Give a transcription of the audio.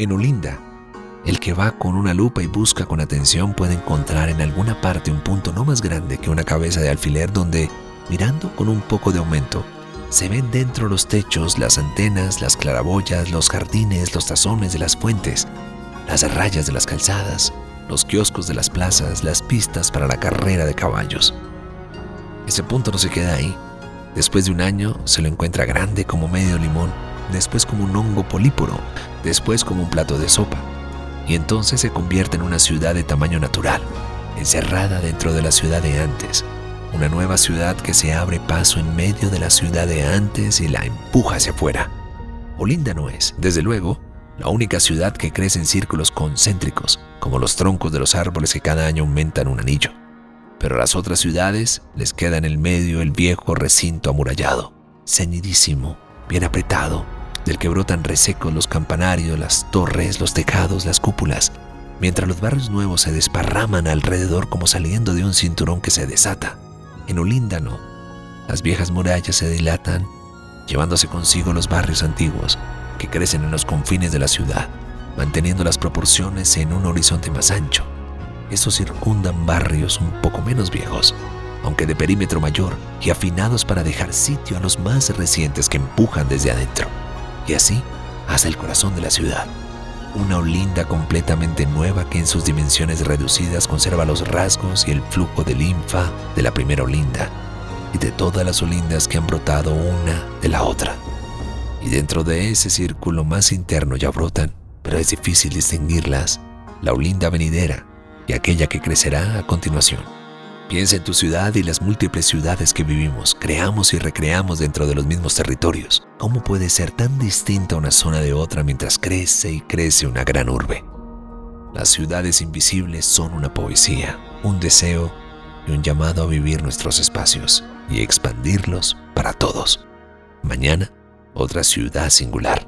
En Olinda, el que va con una lupa y busca con atención puede encontrar en alguna parte un punto no más grande que una cabeza de alfiler donde, mirando con un poco de aumento, se ven dentro los techos, las antenas, las claraboyas, los jardines, los tazones de las fuentes, las rayas de las calzadas, los kioscos de las plazas, las pistas para la carrera de caballos. Ese punto no se queda ahí. Después de un año se lo encuentra grande como medio limón después como un hongo políporo, después como un plato de sopa, y entonces se convierte en una ciudad de tamaño natural, encerrada dentro de la ciudad de antes, una nueva ciudad que se abre paso en medio de la ciudad de antes y la empuja hacia afuera. Olinda no es, desde luego, la única ciudad que crece en círculos concéntricos, como los troncos de los árboles que cada año aumentan un anillo. Pero a las otras ciudades les queda en el medio el viejo recinto amurallado, ceñidísimo, bien apretado, del que brotan resecos los campanarios, las torres, los tejados, las cúpulas, mientras los barrios nuevos se desparraman alrededor como saliendo de un cinturón que se desata. En Olíndano, las viejas murallas se dilatan, llevándose consigo los barrios antiguos que crecen en los confines de la ciudad, manteniendo las proporciones en un horizonte más ancho. Estos circundan barrios un poco menos viejos, aunque de perímetro mayor y afinados para dejar sitio a los más recientes que empujan desde adentro y así hasta el corazón de la ciudad. Una Olinda completamente nueva que en sus dimensiones reducidas conserva los rasgos y el flujo de linfa de la primera Olinda y de todas las Olindas que han brotado una de la otra. Y dentro de ese círculo más interno ya brotan, pero es difícil distinguirlas, la Olinda venidera y aquella que crecerá a continuación. Piensa en tu ciudad y las múltiples ciudades que vivimos, creamos y recreamos dentro de los mismos territorios. ¿Cómo puede ser tan distinta una zona de otra mientras crece y crece una gran urbe? Las ciudades invisibles son una poesía, un deseo y un llamado a vivir nuestros espacios y expandirlos para todos. Mañana, otra ciudad singular.